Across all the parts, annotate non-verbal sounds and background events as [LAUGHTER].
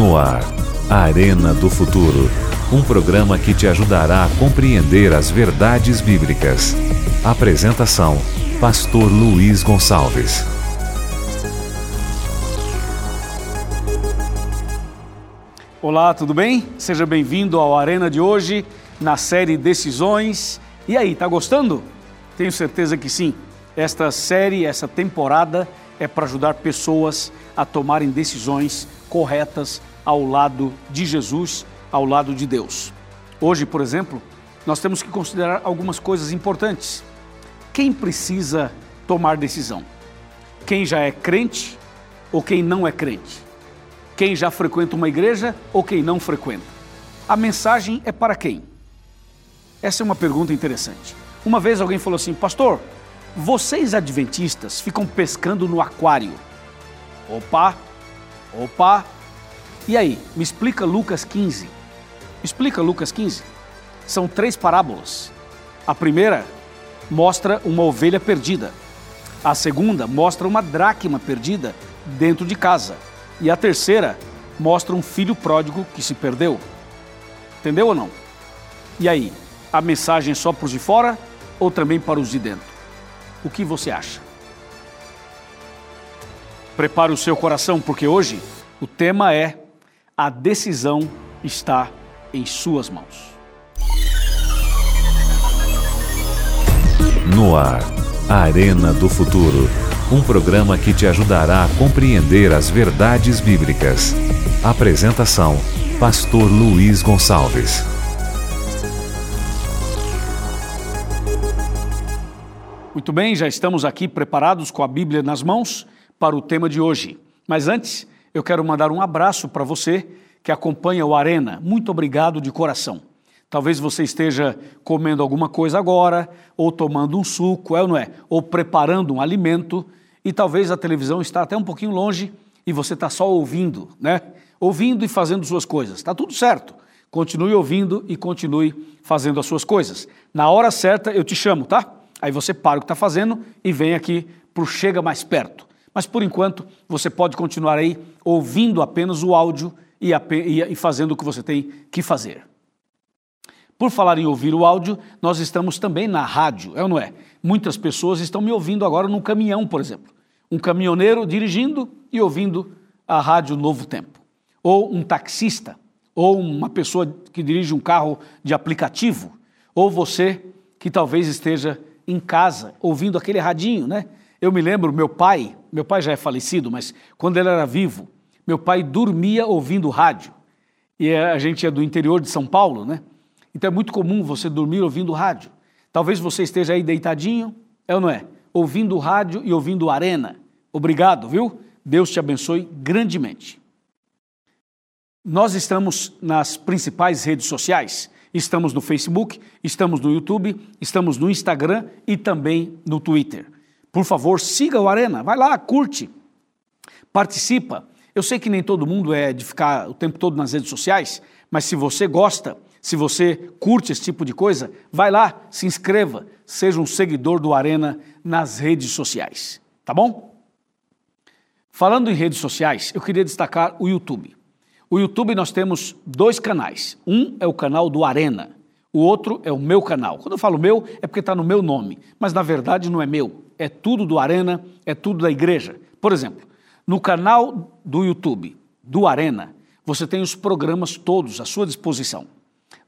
No ar, Arena do Futuro. Um programa que te ajudará a compreender as verdades bíblicas. Apresentação: Pastor Luiz Gonçalves. Olá, tudo bem? Seja bem-vindo ao Arena de hoje, na série Decisões. E aí, tá gostando? Tenho certeza que sim. Esta série, essa temporada é para ajudar pessoas a tomarem decisões corretas ao lado de Jesus, ao lado de Deus. Hoje, por exemplo, nós temos que considerar algumas coisas importantes. Quem precisa tomar decisão? Quem já é crente ou quem não é crente? Quem já frequenta uma igreja ou quem não frequenta? A mensagem é para quem? Essa é uma pergunta interessante. Uma vez alguém falou assim, pastor, vocês adventistas ficam pescando no aquário. Opa, opa. E aí, me explica Lucas 15. Me explica Lucas 15. São três parábolas. A primeira mostra uma ovelha perdida. A segunda mostra uma dracma perdida dentro de casa. E a terceira mostra um filho pródigo que se perdeu. Entendeu ou não? E aí, a mensagem só para os de fora ou também para os de dentro? O que você acha? Prepare o seu coração, porque hoje o tema é A decisão está em suas mãos. No ar, Arena do Futuro. Um programa que te ajudará a compreender as verdades bíblicas. Apresentação: Pastor Luiz Gonçalves. Muito bem, já estamos aqui preparados com a Bíblia nas mãos para o tema de hoje. Mas antes, eu quero mandar um abraço para você que acompanha o Arena. Muito obrigado de coração. Talvez você esteja comendo alguma coisa agora, ou tomando um suco, é ou não é? Ou preparando um alimento, e talvez a televisão está até um pouquinho longe e você está só ouvindo, né? Ouvindo e fazendo suas coisas. Está tudo certo. Continue ouvindo e continue fazendo as suas coisas. Na hora certa eu te chamo, tá? Aí você para o que está fazendo e vem aqui para o Chega Mais Perto. Mas por enquanto você pode continuar aí ouvindo apenas o áudio e, e fazendo o que você tem que fazer. Por falar em ouvir o áudio, nós estamos também na rádio, é ou não é? Muitas pessoas estão me ouvindo agora num caminhão, por exemplo. Um caminhoneiro dirigindo e ouvindo a rádio Novo Tempo. Ou um taxista, ou uma pessoa que dirige um carro de aplicativo, ou você que talvez esteja em casa ouvindo aquele radinho, né? Eu me lembro, meu pai, meu pai já é falecido, mas quando ele era vivo, meu pai dormia ouvindo rádio. E a gente é do interior de São Paulo, né? Então é muito comum você dormir ouvindo rádio. Talvez você esteja aí deitadinho, é ou não é? Ouvindo rádio e ouvindo arena. Obrigado, viu? Deus te abençoe grandemente. Nós estamos nas principais redes sociais. Estamos no Facebook, estamos no YouTube, estamos no Instagram e também no Twitter. Por favor, siga o Arena, vai lá, curte, participa. Eu sei que nem todo mundo é de ficar o tempo todo nas redes sociais, mas se você gosta, se você curte esse tipo de coisa, vai lá, se inscreva, seja um seguidor do Arena nas redes sociais, tá bom? Falando em redes sociais, eu queria destacar o YouTube. O YouTube nós temos dois canais. Um é o canal do Arena, o outro é o meu canal. Quando eu falo meu, é porque está no meu nome, mas na verdade não é meu. É tudo do Arena, é tudo da igreja. Por exemplo, no canal do YouTube do Arena, você tem os programas todos à sua disposição.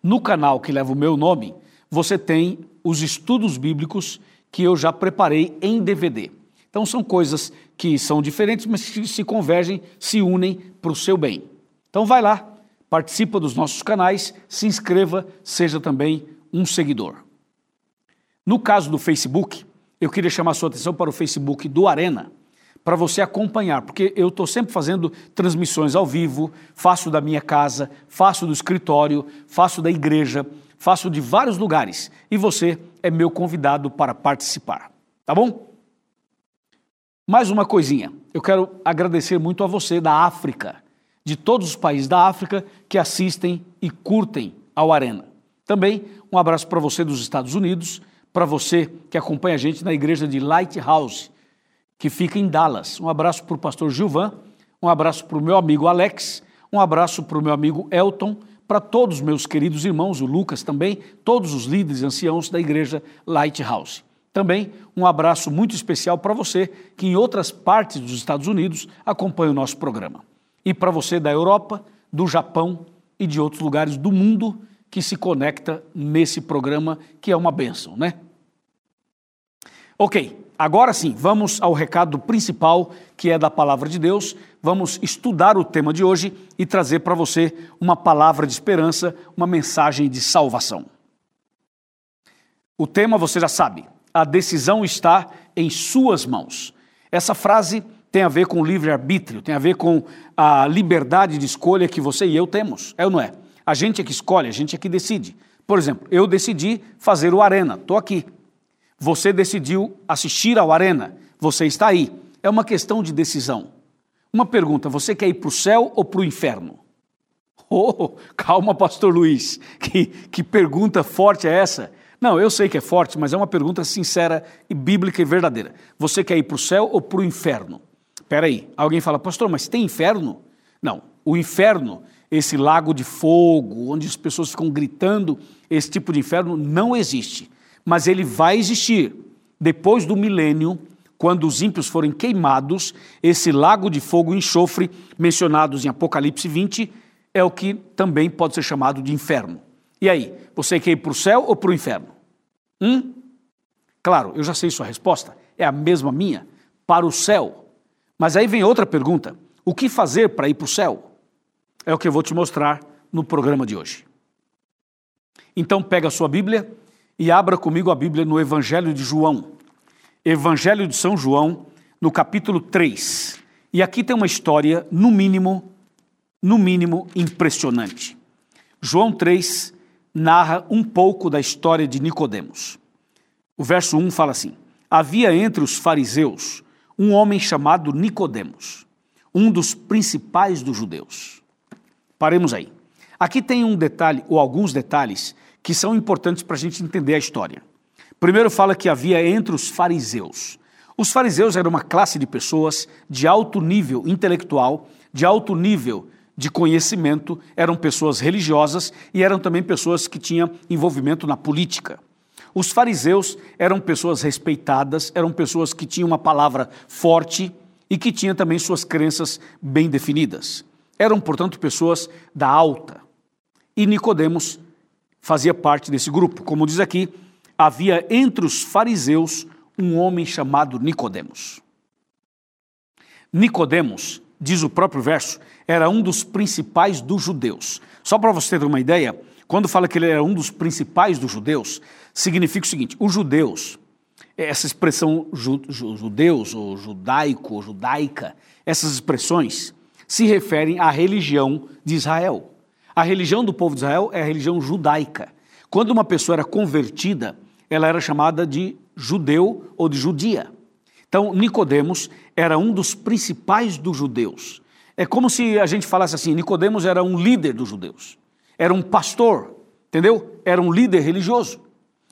No canal que leva o meu nome, você tem os estudos bíblicos que eu já preparei em DVD. Então são coisas que são diferentes, mas que se convergem, se unem para o seu bem. Então vai lá, participa dos nossos canais, se inscreva, seja também um seguidor. No caso do Facebook, eu queria chamar sua atenção para o Facebook do Arena, para você acompanhar, porque eu estou sempre fazendo transmissões ao vivo, faço da minha casa, faço do escritório, faço da igreja, faço de vários lugares e você é meu convidado para participar, tá bom? Mais uma coisinha, eu quero agradecer muito a você da África de todos os países da África que assistem e curtem ao Arena. Também um abraço para você dos Estados Unidos, para você que acompanha a gente na igreja de Lighthouse, que fica em Dallas. Um abraço para o pastor Gilvan, um abraço para o meu amigo Alex, Um abraço para o meu amigo Elton, para todos os meus queridos irmãos, o Lucas também, todos os líderes anciãos da igreja Lighthouse. Também um abraço muito especial para você que em outras partes dos Estados Unidos acompanha o nosso programa. E para você da Europa, do Japão e de outros lugares do mundo que se conecta nesse programa, que é uma bênção, né? Ok, agora sim, vamos ao recado principal, que é da palavra de Deus. Vamos estudar o tema de hoje e trazer para você uma palavra de esperança, uma mensagem de salvação. O tema você já sabe, a decisão está em suas mãos. Essa frase tem a ver com livre-arbítrio, tem a ver com a liberdade de escolha que você e eu temos, é ou não é? A gente é que escolhe, a gente é que decide. Por exemplo, eu decidi fazer o Arena, estou aqui. Você decidiu assistir ao Arena, você está aí. É uma questão de decisão. Uma pergunta: você quer ir para o céu ou para o inferno? [LAUGHS] Oh, calma, Pastor Luiz, que, que pergunta forte é essa? Não, eu sei que é forte, mas é uma pergunta sincera e bíblica e verdadeira. Você quer ir para o céu ou para o inferno? Espera aí, alguém fala, pastor, mas tem inferno? Não, o inferno, esse lago de fogo, onde as pessoas ficam gritando, esse tipo de inferno não existe. Mas ele vai existir. Depois do milênio, quando os ímpios forem queimados, esse lago de fogo e enxofre, mencionados em Apocalipse 20, é o que também pode ser chamado de inferno. E aí, você quer ir para o céu ou para o inferno? Hum? Claro, eu já sei sua resposta. É a mesma minha. Para o céu. Mas aí vem outra pergunta: o que fazer para ir para o céu? É o que eu vou te mostrar no programa de hoje. Então, pega a sua Bíblia e abra comigo a Bíblia no Evangelho de João. Evangelho de São João, no capítulo 3. E aqui tem uma história, no mínimo, no mínimo, impressionante. João 3, narra um pouco da história de Nicodemos. O verso 1 fala assim: Havia entre os fariseus um homem chamado Nicodemos, um dos principais dos judeus. Paremos aí. Aqui tem um detalhe, ou alguns detalhes, que são importantes para a gente entender a história. Primeiro fala que havia entre os fariseus. Os fariseus eram uma classe de pessoas de alto nível intelectual, de alto nível de conhecimento, eram pessoas religiosas e eram também pessoas que tinham envolvimento na política. Os fariseus eram pessoas respeitadas, eram pessoas que tinham uma palavra forte e que tinham também suas crenças bem definidas. Eram, portanto, pessoas da alta. E Nicodemos fazia parte desse grupo. Como diz aqui, havia entre os fariseus um homem chamado Nicodemos. Nicodemos, diz o próprio verso, era um dos principais dos judeus. Só para você ter uma ideia, quando fala que ele era um dos principais dos judeus, significa o seguinte: os judeus, essa expressão ju, ju, judeus ou judaico ou judaica, essas expressões se referem à religião de Israel. A religião do povo de Israel é a religião judaica. Quando uma pessoa era convertida, ela era chamada de judeu ou de judia. Então, Nicodemos era um dos principais dos judeus. É como se a gente falasse assim: Nicodemos era um líder dos judeus, era um pastor, entendeu? Era um líder religioso.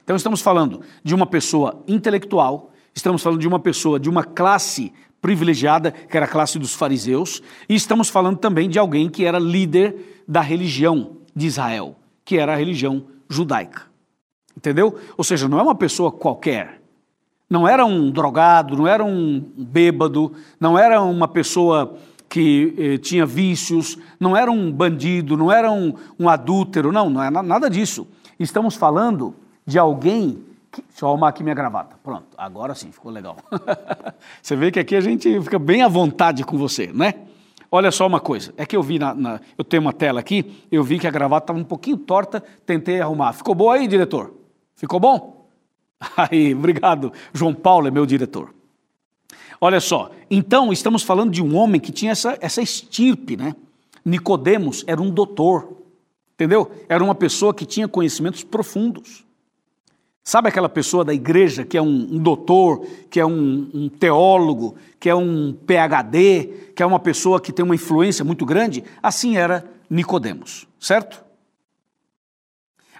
Então estamos falando de uma pessoa intelectual, estamos falando de uma pessoa de uma classe privilegiada, que era a classe dos fariseus, e estamos falando também de alguém que era líder da religião de Israel, que era a religião judaica. Entendeu? Ou seja, não é uma pessoa qualquer. Não era um drogado, não era um bêbado, não era uma pessoa que eh, tinha vícios, não era um bandido, não era um, um adúltero, não, não é nada disso. Estamos falando de alguém. Deixa eu arrumar aqui minha gravata. Pronto, agora sim, ficou legal. [LAUGHS] você vê que aqui a gente fica bem à vontade com você, né? Olha só uma coisa, é que eu vi na, na eu tenho uma tela aqui, eu vi que a gravata estava um pouquinho torta, tentei arrumar. Ficou boa aí, diretor? Ficou bom? [LAUGHS] Aí, obrigado. João Paulo é meu diretor. Olha só, então estamos falando de um homem que tinha essa, essa estirpe, né? Nicodemos era um doutor, entendeu? Era uma pessoa que tinha conhecimentos profundos. Sabe aquela pessoa da igreja que é um, um doutor, que é um, um, teólogo, que é um PhD, que é uma pessoa que tem uma influência muito grande? Assim era Nicodemos, certo?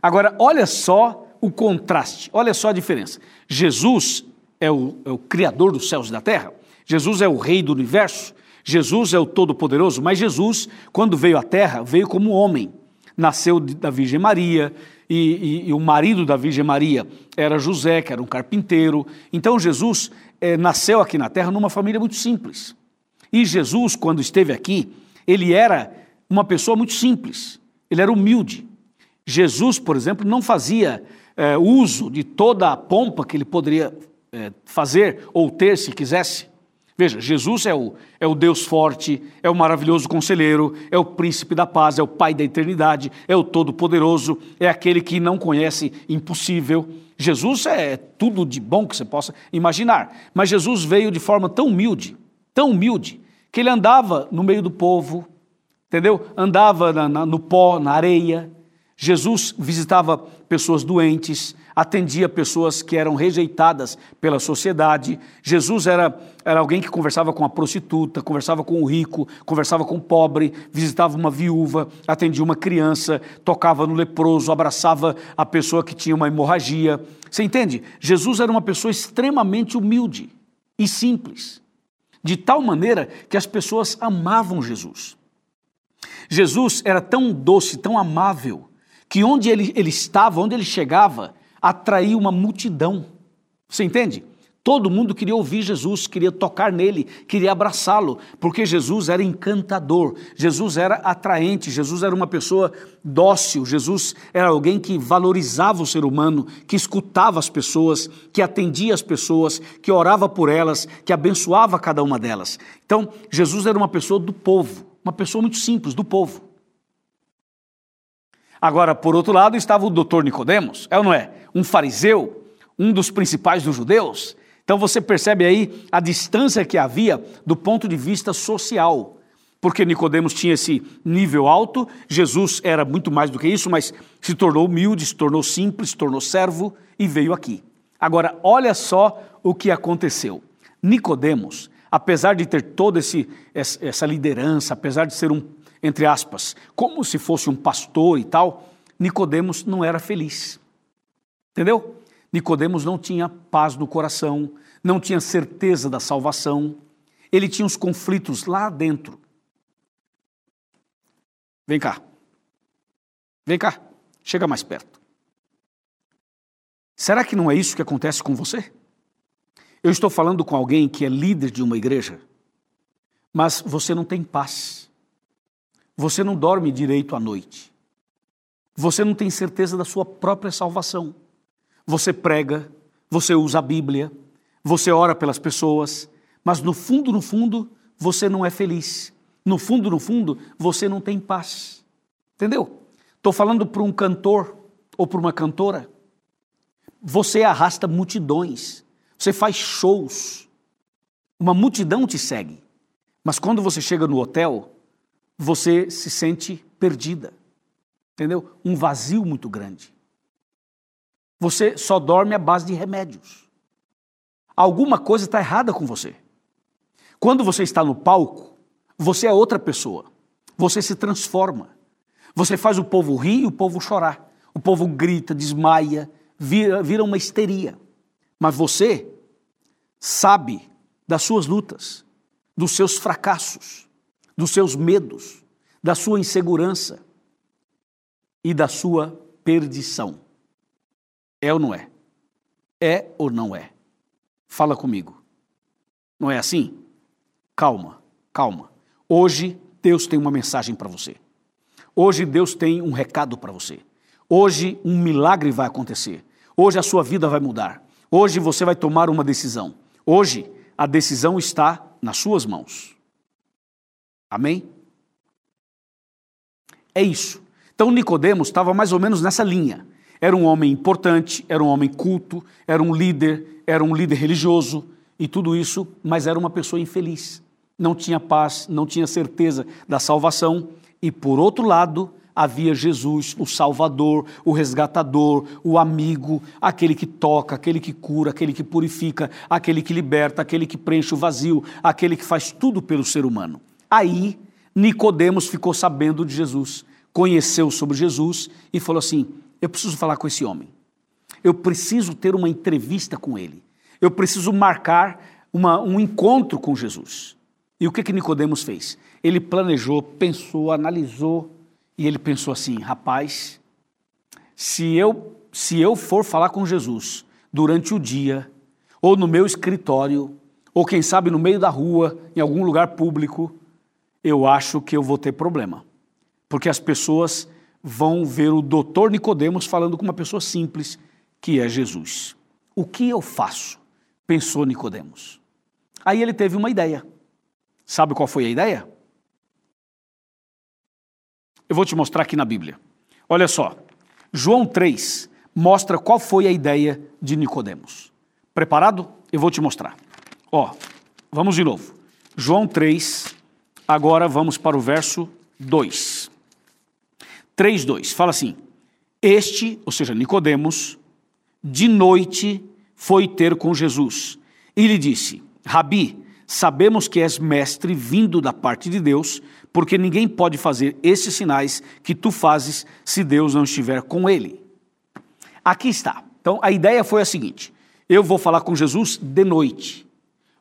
Agora, olha só o contraste, olha só a diferença. Jesus é o, é o Criador dos céus e da terra, Jesus é o Rei do universo, Jesus é o Todo-Poderoso, mas Jesus, quando veio à Terra, veio como homem. Nasceu da Virgem Maria, e, e, e, o marido da Virgem Maria era José, que era um carpinteiro. Então Jesus é, nasceu aqui na Terra numa família muito simples. E Jesus, quando esteve aqui, ele era uma pessoa muito simples, ele era humilde. Jesus, por exemplo, não fazia é, uso de toda a pompa que ele poderia é, fazer ou ter se quisesse. Veja, Jesus é o, é o Deus forte, é o maravilhoso conselheiro, é o príncipe da paz, é o pai da eternidade, é o todo-poderoso, é aquele que não conhece impossível. Jesus é tudo de bom que você possa imaginar. Mas Jesus veio de forma tão humilde, tão humilde, que ele andava no meio do povo, entendeu? Andava na, na, no pó, na areia. Jesus visitava pessoas doentes, atendia pessoas que eram rejeitadas pela sociedade. Jesus era, era alguém que conversava com a prostituta, conversava com o rico, conversava com o pobre, visitava uma viúva, atendia uma criança, tocava no leproso, abraçava a pessoa que tinha uma hemorragia. Você entende? Jesus era uma pessoa extremamente humilde e simples, de tal maneira que as pessoas amavam Jesus. Jesus era tão doce, tão amável, que onde ele, ele estava, onde ele chegava, atrair uma multidão. Você entende? Todo mundo queria ouvir Jesus, queria tocar nele, queria abraçá-lo, porque Jesus era encantador, Jesus era atraente, Jesus era uma pessoa dócil, Jesus era alguém que valorizava o ser humano, que escutava as pessoas, que atendia as pessoas, que orava por elas, que abençoava cada uma delas. Então, Jesus era uma pessoa do povo, uma pessoa muito simples, do povo. Agora, por outro lado, estava o doutor Nicodemos, é ou não é? Um fariseu, um dos principais dos judeus. Então você percebe aí a distância que havia do ponto de vista social. Porque Nicodemos tinha esse nível alto, Jesus era muito mais do que isso, mas se tornou humilde, se tornou simples, se tornou servo e veio aqui. Agora, olha só o que aconteceu. Nicodemos, apesar de ter toda esse, essa liderança, apesar de ser um entre aspas, como se fosse um pastor e tal, Nicodemos não era feliz. Entendeu? Nicodemos não tinha paz no coração, não tinha certeza da salvação. Ele tinha os conflitos lá dentro. Vem cá. Vem cá. Chega mais perto. Será que não é isso que acontece com você? Eu estou falando com alguém que é líder de uma igreja, mas você não tem paz. Você não dorme direito à noite. Você não tem certeza da sua própria salvação. Você prega, você usa a Bíblia, você ora pelas pessoas, mas no fundo, no fundo, você não é feliz. No fundo, no fundo, você não tem paz. Entendeu? Estou falando para um cantor ou para uma cantora. Você arrasta multidões, você faz shows, uma multidão te segue. Mas quando você chega no hotel, você se sente perdida. Entendeu? Um vazio muito grande. Você só dorme à base de remédios. Alguma coisa está errada com você. Quando você está no palco, você é outra pessoa. Você se transforma. Você faz o povo rir e o povo chorar. O povo grita, desmaia, vira, vira uma histeria. Mas você sabe das suas lutas, dos seus fracassos dos seus medos, da sua insegurança e da sua perdição. É ou não é? É ou não é? Fala comigo. Não é assim? Calma, calma. Hoje Deus tem uma mensagem para você. Hoje Deus tem um recado para você. Hoje um milagre vai acontecer. Hoje a sua vida vai mudar. Hoje você vai tomar uma decisão. Hoje a decisão está nas suas mãos. Amém? É isso. Então Nicodemos estava mais ou menos nessa linha. Era um homem importante, era um homem culto, era um líder, era um líder religioso e tudo isso, mas era uma pessoa infeliz. Não tinha paz, não tinha certeza da salvação e por outro lado, havia Jesus, o Salvador, o resgatador, o amigo, aquele que toca, aquele que cura, aquele que purifica, aquele que liberta, aquele que preenche o vazio, aquele que faz tudo pelo ser humano. Aí Nicodemos ficou sabendo de Jesus, conheceu sobre Jesus e falou assim: "Eu preciso falar com esse homem. Eu preciso ter uma entrevista com ele. Eu preciso marcar uma, um encontro com Jesus." E o que que Nicodemos fez? Ele planejou, pensou, analisou e ele pensou assim: rapaz, se eu se eu for falar com Jesus durante o dia ou no meu escritório ou quem sabe no meio da rua, em algum lugar público, eu acho que eu vou ter problema. Porque as pessoas vão ver o doutor Nicodemos falando com uma pessoa simples, que é Jesus. O que eu faço? Pensou Nicodemos. Aí ele teve uma ideia. Sabe qual foi a ideia? Eu vou te mostrar aqui na Bíblia. Olha só. João 3 mostra qual foi a ideia de Nicodemos. Preparado? Eu vou te mostrar. Ó, vamos de novo. João 3, agora vamos para o verso 2. 3, 2. Fala assim: Este, ou seja, Nicodemos, de noite foi ter com Jesus e lhe disse: Rabi, sabemos que és mestre vindo da parte de Deus, porque ninguém pode fazer esses sinais que tu fazes se Deus não estiver com ele. Aqui está. Então a ideia foi a seguinte: eu vou falar com Jesus de noite.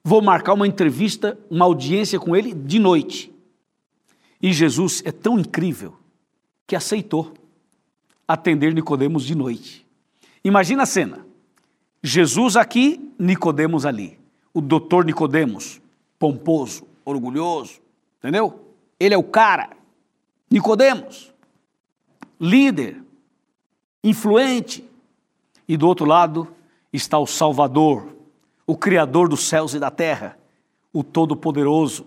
Vou marcar uma entrevista, uma audiência com ele de noite. E Jesus é tão incrível que aceitou atender Nicodemos de noite. Imagina a cena. Jesus aqui, Nicodemos ali. O doutor Nicodemos, pomposo, orgulhoso, entendeu? Ele é o cara. Nicodemos, líder, influente. E do outro lado está o Salvador, o Criador dos céus e da terra, o Todo-Poderoso,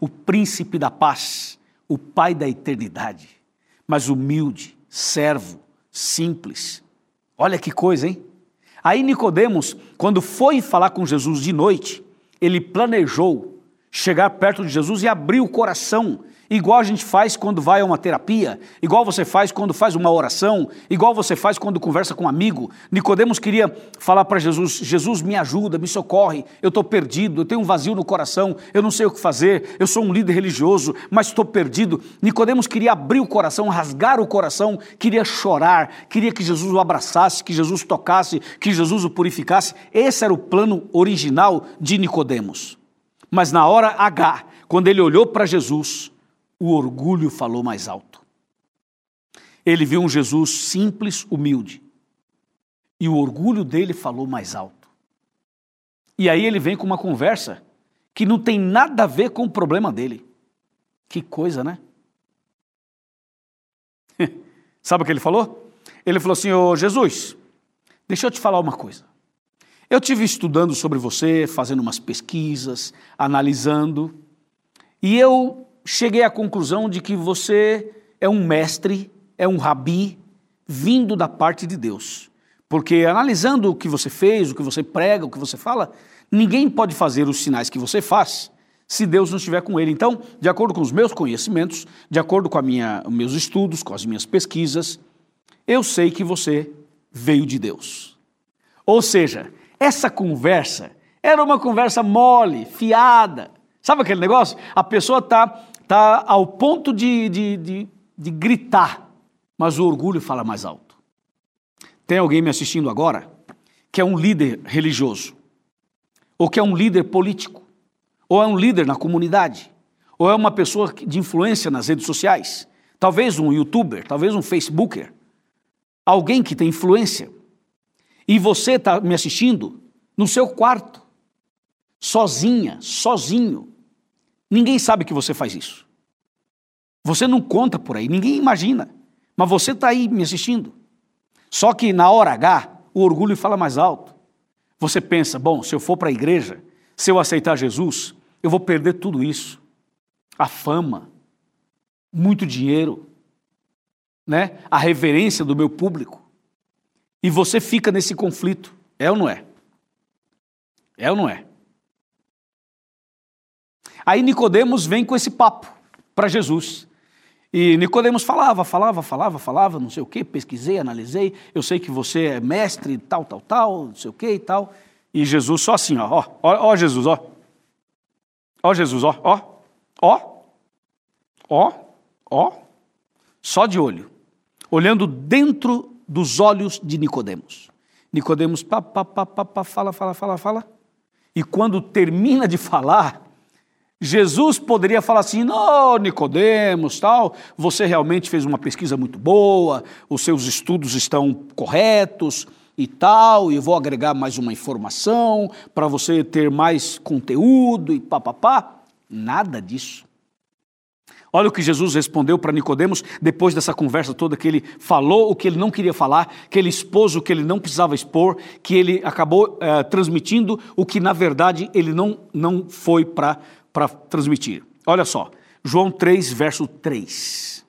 o Príncipe da paz, o Pai da eternidade, mas humilde, servo, simples. Olha que coisa, hein? Aí Nicodemos, quando foi falar com Jesus de noite, ele planejou chegar perto de Jesus e abrir o coração igual a gente faz quando vai a uma terapia, igual você faz quando faz uma oração, igual você faz quando conversa com um amigo. Nicodemos queria falar para Jesus: Jesus, me ajuda, me socorre, eu estou perdido, eu tenho um vazio no coração, eu não sei o que fazer, eu sou um líder religioso, mas estou perdido. Nicodemos queria abrir o coração, rasgar o coração, queria chorar, queria que Jesus o abraçasse, que Jesus tocasse, que Jesus o purificasse. Esse era o plano original de Nicodemos. Mas na hora H, quando ele olhou para Jesus, o orgulho falou mais alto. Ele viu um Jesus simples, humilde. E o orgulho dele falou mais alto. E aí ele vem com uma conversa que não tem nada a ver com o problema dele. Que coisa, né? [LAUGHS] Sabe o que ele falou? Ele falou assim: Ô Jesus, deixa eu te falar uma coisa. Eu tive estudando sobre você, fazendo umas pesquisas, analisando, e eu cheguei à conclusão de que você é um mestre, é um rabi vindo da parte de Deus. Porque analisando o que você fez, o que você prega, o que você fala, ninguém pode fazer os sinais que você faz se Deus não estiver com ele. Então, de acordo com os meus conhecimentos, de acordo com a minha, os meus estudos, com as minhas pesquisas, eu sei que você veio de Deus. Ou seja, essa conversa era uma conversa mole, fiada. Sabe aquele negócio? A pessoa está está ao ponto de, de, de, de gritar, mas o orgulho fala mais alto. Tem alguém me assistindo agora que é um líder religioso, ou que é um líder político, ou é um líder na comunidade, ou é uma pessoa de influência nas redes sociais, talvez um youtuber, talvez um facebooker, alguém que tem influência, e você está me assistindo no seu quarto, sozinha, sozinho, Ninguém sabe que você faz isso. Você não conta por aí, ninguém imagina. Mas você está aí me assistindo. Só que na hora H, o orgulho fala mais alto. Você pensa, bom, se eu for para a igreja, se eu aceitar Jesus, eu vou perder tudo isso. A fama, muito dinheiro, né? a reverência do meu público. E você fica nesse conflito. É ou não é? É ou não é? Aí Nicodemos vem com esse papo para Jesus. E Nicodemos falava, falava, falava, falava, não sei o quê, pesquisei, analisei, eu sei que você é mestre, tal, tal, tal, não sei o quê e tal. E Jesus só assim, ó, ó, ó, Jesus, ó. Ó Jesus, ó, ó, ó, ó, ó, só de olho, olhando dentro dos olhos de Nicodemos. Nicodemos, pá, pá, pá, pá, fala, fala, fala, fala. E quando termina de falar, Jesus poderia falar assim: "Não, Nicodemos, tal, você realmente fez uma pesquisa muito boa, os seus estudos estão corretos e tal, e vou agregar mais uma informação para você ter mais conteúdo e papapá". Nada disso. Olha o que Jesus respondeu para Nicodemos depois dessa conversa toda que ele falou o que ele não queria falar, que ele expôs o que ele não precisava expor, que ele acabou eh, transmitindo o que na verdade ele não, não foi para transmitir. Olha só, João 3, verso 3.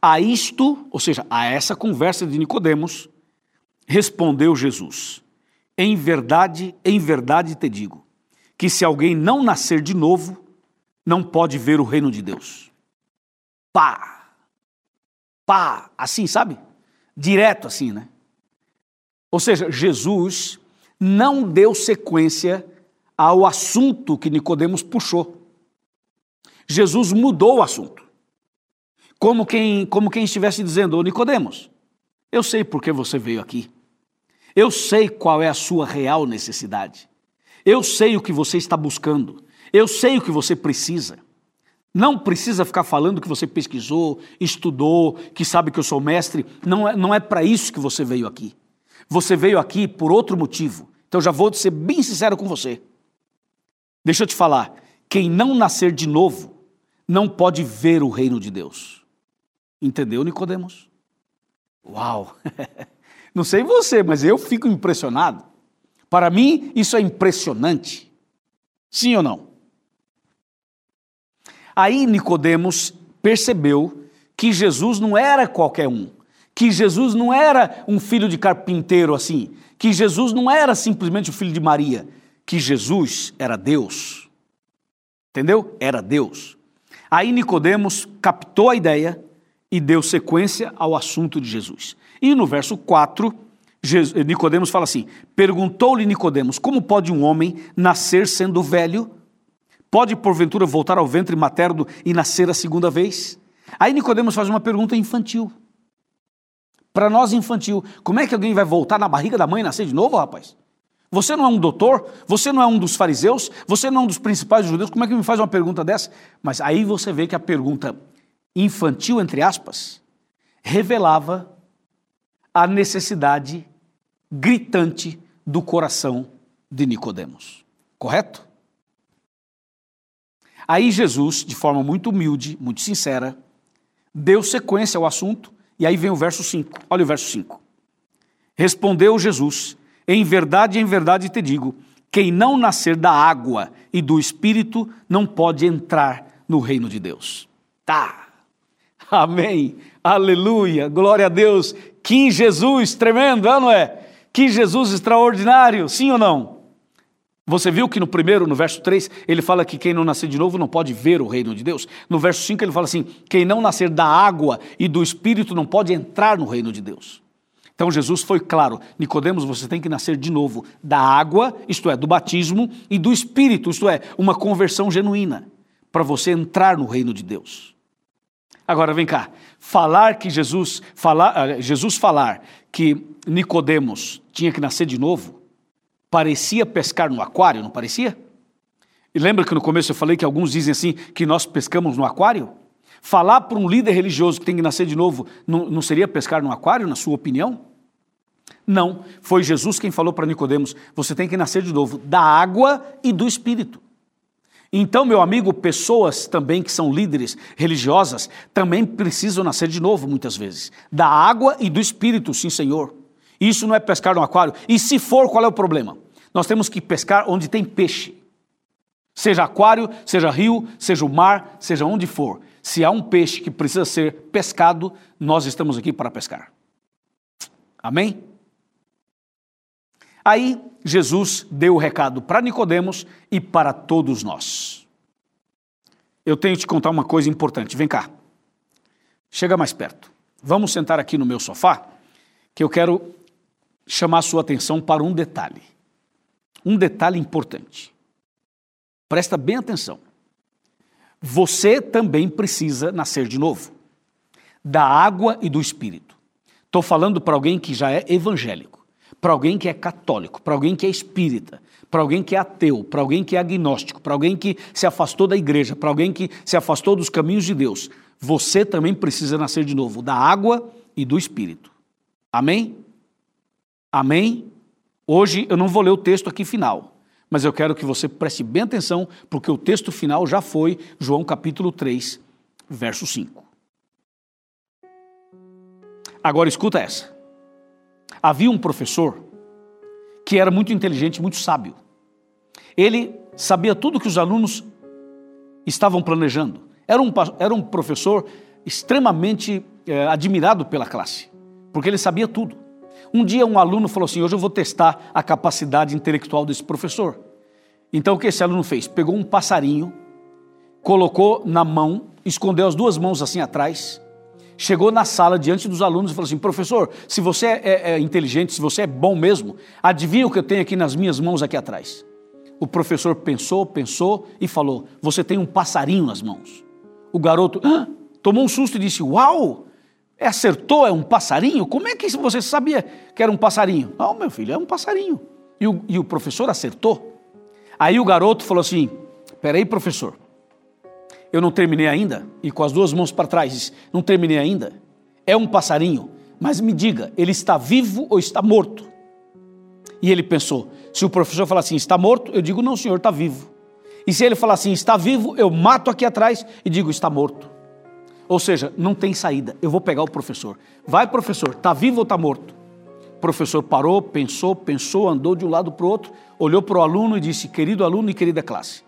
A isto, ou seja, a essa conversa de Nicodemos, respondeu Jesus: Em verdade, em verdade te digo, que se alguém não nascer de novo, não pode ver o reino de Deus. Pá! Pá! Assim, sabe? Direto assim, né? Ou seja, Jesus não deu sequência ao assunto que Nicodemos puxou. Jesus mudou o assunto. Como quem, como quem estivesse dizendo, ô Nicodemos, eu sei por que você veio aqui. Eu sei qual é a sua real necessidade. Eu sei o que você está buscando. Eu sei o que você precisa. Não precisa ficar falando que você pesquisou, estudou, que sabe que eu sou mestre. Não é, não é para isso que você veio aqui. Você veio aqui por outro motivo. Então já vou ser bem sincero com você. Deixa eu te falar. Quem não nascer de novo não pode ver o reino de Deus. Entendeu, Nicodemos? Uau! [LAUGHS] Não sei você, mas eu fico impressionado. Para mim, isso é impressionante. Sim ou não? Aí Nicodemos percebeu que Jesus não era qualquer um, que Jesus não era um filho de carpinteiro assim, que Jesus não era simplesmente o filho de Maria, que Jesus era Deus. Entendeu? Era Deus. Aí Nicodemos captou a ideia e deu sequência ao assunto de Jesus. E no verso 4, Nicodemos fala assim: Perguntou-lhe Nicodemos: Como pode um homem nascer sendo velho? Pode, porventura, voltar ao ventre materno e nascer a segunda vez? Aí Nicodemos faz uma pergunta infantil. Para nós, infantil. Como é que alguém vai voltar na barriga da mãe e nascer de novo, rapaz? Você não é um doutor? Você não é um dos fariseus? Você não é um dos principais judeus? Como é que me faz uma pergunta dessa? Mas aí você vê que a pergunta infantil, entre aspas, revelava a necessidade gritante do coração de Nicodemos. Correto? Aí Jesus, de forma muito humilde, muito sincera, deu sequência ao assunto, e aí vem o verso 5. Olha o verso 5. Respondeu Jesus: Em verdade, em verdade te digo, quem não nascer da água e do espírito não pode entrar no reino de Deus. Tá. Amém. Aleluia. Glória a Deus. Que Jesus tremendo, não é? Que Jesus extraordinário, sim ou não? Você viu que no primeiro, no verso 3, ele fala que quem não nascer de novo não pode ver o reino de Deus. No verso 5 ele fala assim: quem não nascer da água e do espírito não pode entrar no reino de Deus. Então Jesus foi claro: Nicodemos, você tem que nascer de novo da água, isto é, do batismo, e do espírito, isto é, uma conversão genuína, para você entrar no reino de Deus. Agora vem cá, falar que Jesus falar, ah, Jesus falar que Nicodemos tinha que nascer de novo parecia pescar no aquário, não parecia? E lembra que no começo eu falei que alguns dizem assim que nós pescamos no aquário? Falar para um líder religioso que tem que nascer de novo não, não seria pescar no aquário, na sua opinião? Não, foi Jesus quem falou para Nicodemos: você tem que nascer de novo da água e do espírito. Então, meu amigo, pessoas também que são líderes religiosas também precisam nascer de novo, muitas vezes. Da água e do espírito, sim, Senhor. Isso não é pescar no aquário. E se for, qual é o problema? Nós temos que pescar onde tem peixe. Seja aquário, seja rio, seja o mar, seja onde for. Se há um peixe que precisa ser pescado, nós estamos aqui para pescar. Amém? Aí Jesus deu o recado para Nicodemos e para todos nós. Eu tenho que te contar uma coisa importante. Vem cá. Chega mais perto. Vamos sentar aqui no meu sofá, que eu quero chamar sua atenção para um detalhe. Um detalhe importante. Presta bem atenção. Você também precisa nascer de novo da água e do espírito. Estou falando para alguém que já é evangélico, para alguém que é católico, para alguém que é espírita, para alguém que é ateu, para alguém que é agnóstico, para alguém que se afastou da igreja, para alguém que se afastou dos caminhos de Deus, você também precisa nascer de novo, da água e do Espírito. Amém? Amém? Hoje eu não vou ler o texto aqui final, mas eu quero que você preste bem atenção, porque o texto final já foi João capítulo 3, verso 5. Agora escuta essa. Havia um professor que era muito inteligente, muito sábio. Ele sabia tudo que os alunos estavam planejando. Era um, era um professor extremamente é, admirado pela classe, porque ele sabia tudo. Um dia um aluno falou assim: Hoje eu vou testar a capacidade intelectual desse professor. Então o que esse aluno fez? Pegou um passarinho, colocou na mão, escondeu as duas mãos assim atrás, chegou na sala diante dos alunos e falou assim: Professor, se você é, é, é inteligente, se você é bom mesmo, adivinha o que eu tenho aqui nas minhas mãos aqui atrás? O professor pensou, pensou e falou: Você tem um passarinho nas mãos. O garoto ah, tomou um susto e disse: Uau! É, acertou, é um passarinho? Como é que você sabia que era um passarinho? Não, meu filho, é um passarinho. E o, e o professor acertou. Aí o garoto falou assim: Peraí, professor, eu não terminei ainda. E com as duas mãos para trás, disse: Não terminei ainda. É um passarinho, mas me diga, ele está vivo ou está morto? E ele pensou: se o professor falar assim, está morto, eu digo: Não, senhor, está vivo. E se ele falar assim, está vivo, eu mato aqui atrás e digo, está morto. Ou seja, não tem saída. Eu vou pegar o professor. Vai, professor, está vivo ou está morto? O professor parou, pensou, pensou, andou de um lado para o outro, olhou para o aluno e disse: Querido aluno e querida classe,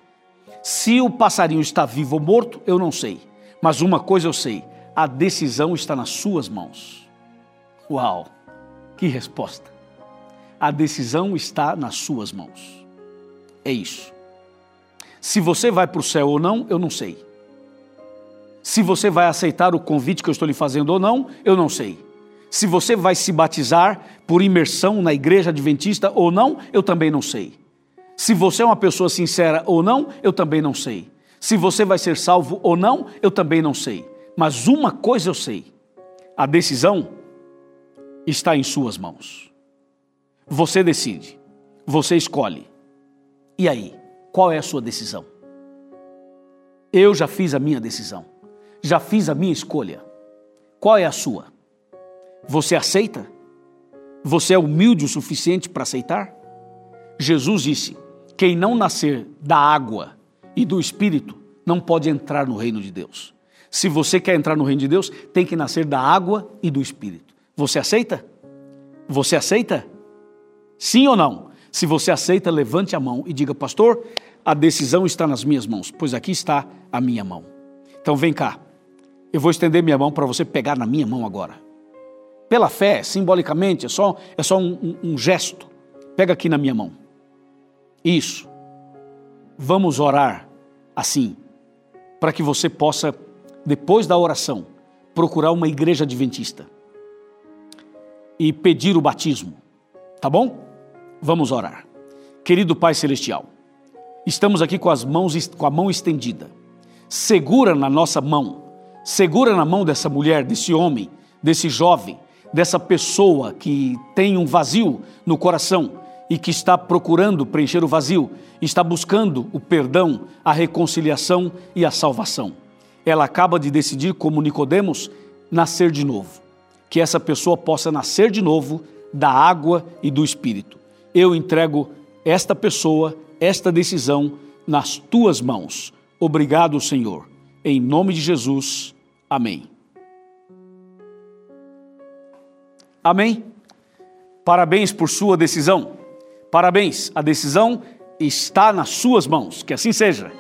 se o passarinho está vivo ou morto, eu não sei. Mas uma coisa eu sei: a decisão está nas suas mãos. Uau! Que resposta! A decisão está nas suas mãos. É isso. Se você vai para o céu ou não, eu não sei. Se você vai aceitar o convite que eu estou lhe fazendo ou não, eu não sei. Se você vai se batizar por imersão na igreja adventista ou não, eu também não sei. Se você é uma pessoa sincera ou não, eu também não sei. Se você vai ser salvo ou não, eu também não sei. Mas uma coisa eu sei: a decisão está em suas mãos. Você decide, você escolhe. E aí? Qual é a sua decisão? Eu já fiz a minha decisão, já fiz a minha escolha. Qual é a sua? Você aceita? Você é humilde o suficiente para aceitar? Jesus disse: quem não nascer da água e do espírito não pode entrar no reino de Deus. Se você quer entrar no reino de Deus, tem que nascer da água e do espírito. Você aceita? Você aceita? Sim ou não? Se você aceita, levante a mão e diga, pastor, a decisão está nas minhas mãos, pois aqui está a minha mão. Então vem cá, eu vou estender minha mão para você pegar na minha mão agora. Pela fé, simbolicamente, é só, é só um, um, um gesto. Pega aqui na minha mão. Isso. Vamos orar assim, para que você possa, depois da oração, procurar uma igreja adventista e pedir o batismo. Tá bom? Vamos orar. Querido Pai Celestial, estamos aqui com as mãos com a mão estendida. Segura na nossa mão, segura na mão dessa mulher, desse homem, desse jovem, dessa pessoa que tem um vazio no coração e que está procurando preencher o vazio, está buscando o perdão, a reconciliação e a salvação. Ela acaba de decidir, como Nicodemos, nascer de novo. Que essa pessoa possa nascer de novo da água e do espírito eu entrego esta pessoa, esta decisão nas tuas mãos. Obrigado, Senhor. Em nome de Jesus. Amém. Amém. Parabéns por sua decisão. Parabéns. A decisão está nas suas mãos. Que assim seja.